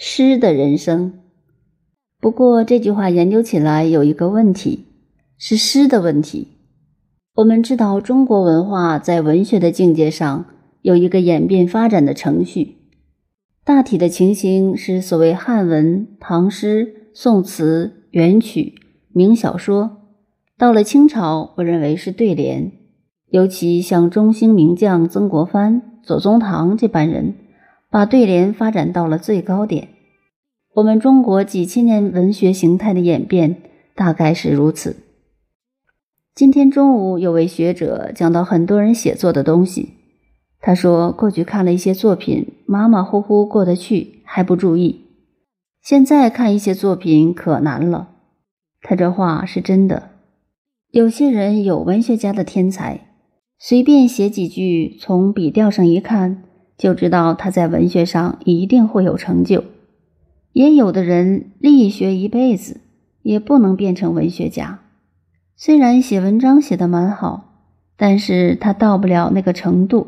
诗的人生。不过这句话研究起来有一个问题，是诗的问题。我们知道中国文化在文学的境界上有一个演变发展的程序，大体的情形是所谓汉文、唐诗、宋词、元曲、明小说。到了清朝，我认为是对联，尤其像中兴名将曾国藩、左宗棠这般人。把对联发展到了最高点。我们中国几千年文学形态的演变大概是如此。今天中午有位学者讲到很多人写作的东西，他说过去看了一些作品，马马虎虎过得去，还不注意；现在看一些作品可难了。他这话是真的。有些人有文学家的天才，随便写几句，从笔调上一看。就知道他在文学上一定会有成就。也有的人力学一辈子也不能变成文学家，虽然写文章写得蛮好，但是他到不了那个程度，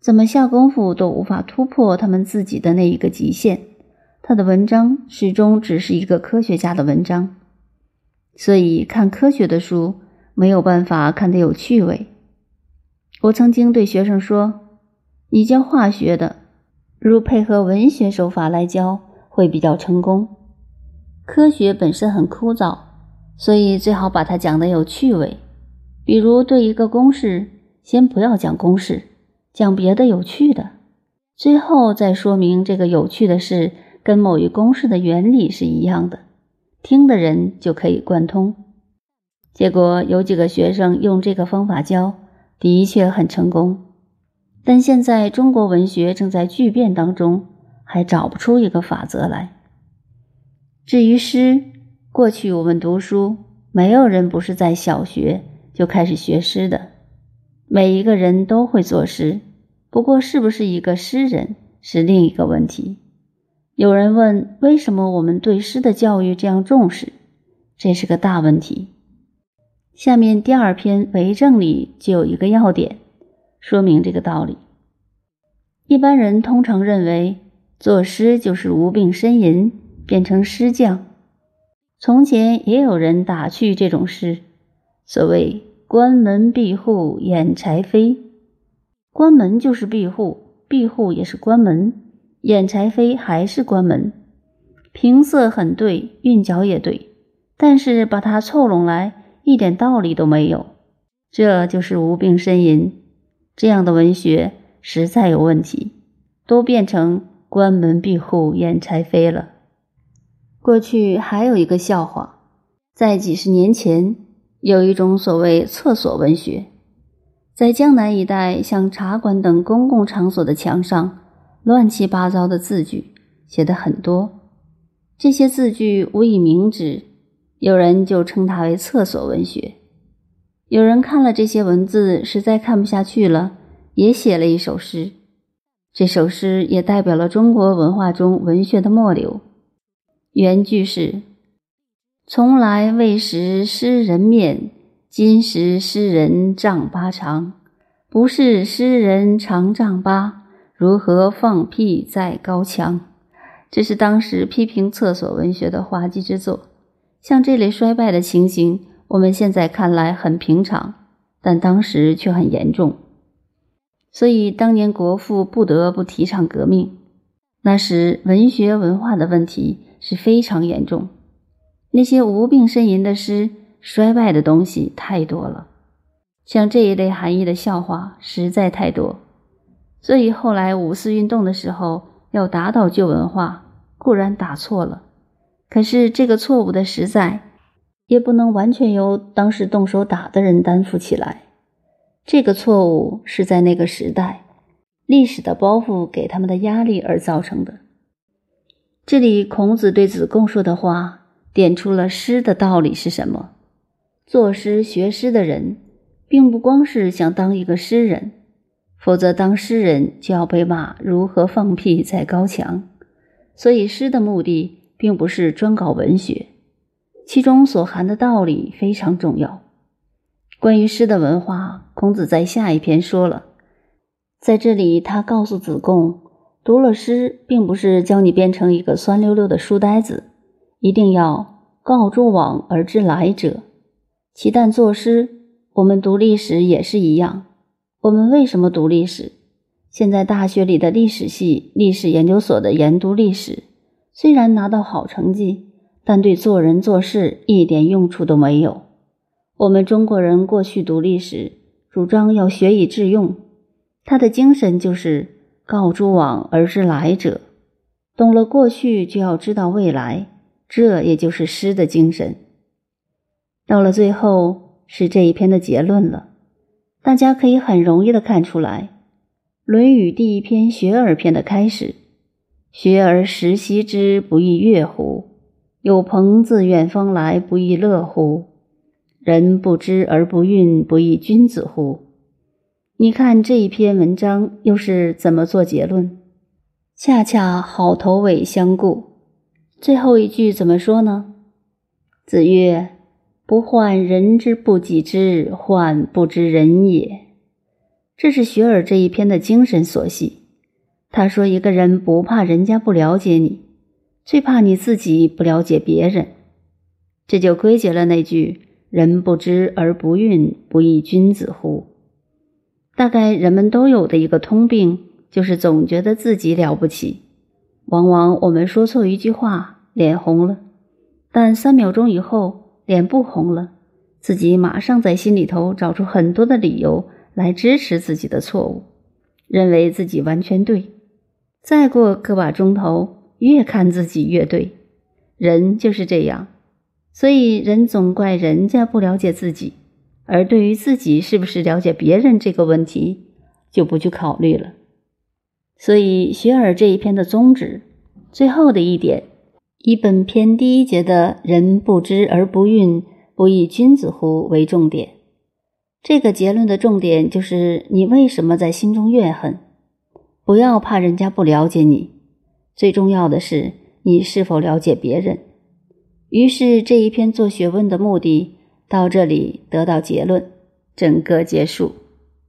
怎么下功夫都无法突破他们自己的那一个极限。他的文章始终只是一个科学家的文章，所以看科学的书没有办法看得有趣味。我曾经对学生说。你教化学的，如配合文学手法来教，会比较成功。科学本身很枯燥，所以最好把它讲得有趣味。比如对一个公式，先不要讲公式，讲别的有趣的，最后再说明这个有趣的事跟某一公式的原理是一样的，听的人就可以贯通。结果有几个学生用这个方法教，的确很成功。但现在中国文学正在巨变当中，还找不出一个法则来。至于诗，过去我们读书，没有人不是在小学就开始学诗的，每一个人都会作诗。不过，是不是一个诗人是另一个问题。有人问，为什么我们对诗的教育这样重视？这是个大问题。下面第二篇为政里就有一个要点。说明这个道理。一般人通常认为，作诗就是无病呻吟，变成诗匠。从前也有人打趣这种诗，所谓“关门闭户掩柴扉”，关门就是闭户，闭户也是关门，掩柴扉还是关门。平仄很对，韵脚也对，但是把它凑拢来，一点道理都没有。这就是无病呻吟。这样的文学实在有问题，都变成关门闭户掩柴扉了。过去还有一个笑话，在几十年前，有一种所谓厕所文学，在江南一带，像茶馆等公共场所的墙上，乱七八糟的字句写的很多，这些字句无以明指，有人就称它为厕所文学。有人看了这些文字，实在看不下去了，也写了一首诗。这首诗也代表了中国文化中文学的末流。原句是：“从来未识诗人面，今识诗人丈八长。不是诗人长丈八，如何放屁在高墙？”这是当时批评厕所文学的滑稽之作。像这类衰败的情形。我们现在看来很平常，但当时却很严重。所以当年国父不得不提倡革命。那时文学文化的问题是非常严重，那些无病呻吟的诗，衰败的东西太多了。像这一类含义的笑话实在太多。所以后来五四运动的时候要打倒旧文化，固然打错了，可是这个错误的实在。也不能完全由当时动手打的人担负起来，这个错误是在那个时代历史的包袱给他们的压力而造成的。这里孔子对子贡说的话，点出了诗的道理是什么。作诗学诗的人，并不光是想当一个诗人，否则当诗人就要被骂如何放屁在高墙。所以诗的目的，并不是专搞文学。其中所含的道理非常重要。关于诗的文化，孔子在下一篇说了，在这里他告诉子贡，读了诗，并不是教你变成一个酸溜溜的书呆子，一定要告诸往而知来者。其但作诗，我们读历史也是一样。我们为什么读历史？现在大学里的历史系、历史研究所的研读历史，虽然拿到好成绩，但对做人做事一点用处都没有。我们中国人过去读历史，主张要学以致用，他的精神就是告诸往而知来者，懂了过去就要知道未来，这也就是诗的精神。到了最后是这一篇的结论了，大家可以很容易的看出来，《论语》第一篇《学而》篇的开始：“学而时习之，不亦乐乎？有朋自远方来，不亦乐乎？”人不知而不愠，不亦君子乎？你看这一篇文章又是怎么做结论？恰恰好头尾相顾。最后一句怎么说呢？子曰：“不患人之不己知，患不知人也。”这是学而这一篇的精神所系。他说，一个人不怕人家不了解你，最怕你自己不了解别人。这就归结了那句。人不知而不愠，不亦君子乎？大概人们都有的一个通病，就是总觉得自己了不起。往往我们说错一句话，脸红了，但三秒钟以后脸不红了，自己马上在心里头找出很多的理由来支持自己的错误，认为自己完全对。再过个把钟头，越看自己越对。人就是这样。所以，人总怪人家不了解自己，而对于自己是不是了解别人这个问题，就不去考虑了。所以，学而这一篇的宗旨，最后的一点，以本篇第一节的“人不知而不愠，不亦君子乎”为重点。这个结论的重点就是：你为什么在心中怨恨？不要怕人家不了解你，最重要的是你是否了解别人。于是这一篇做学问的目的到这里得到结论，整个结束。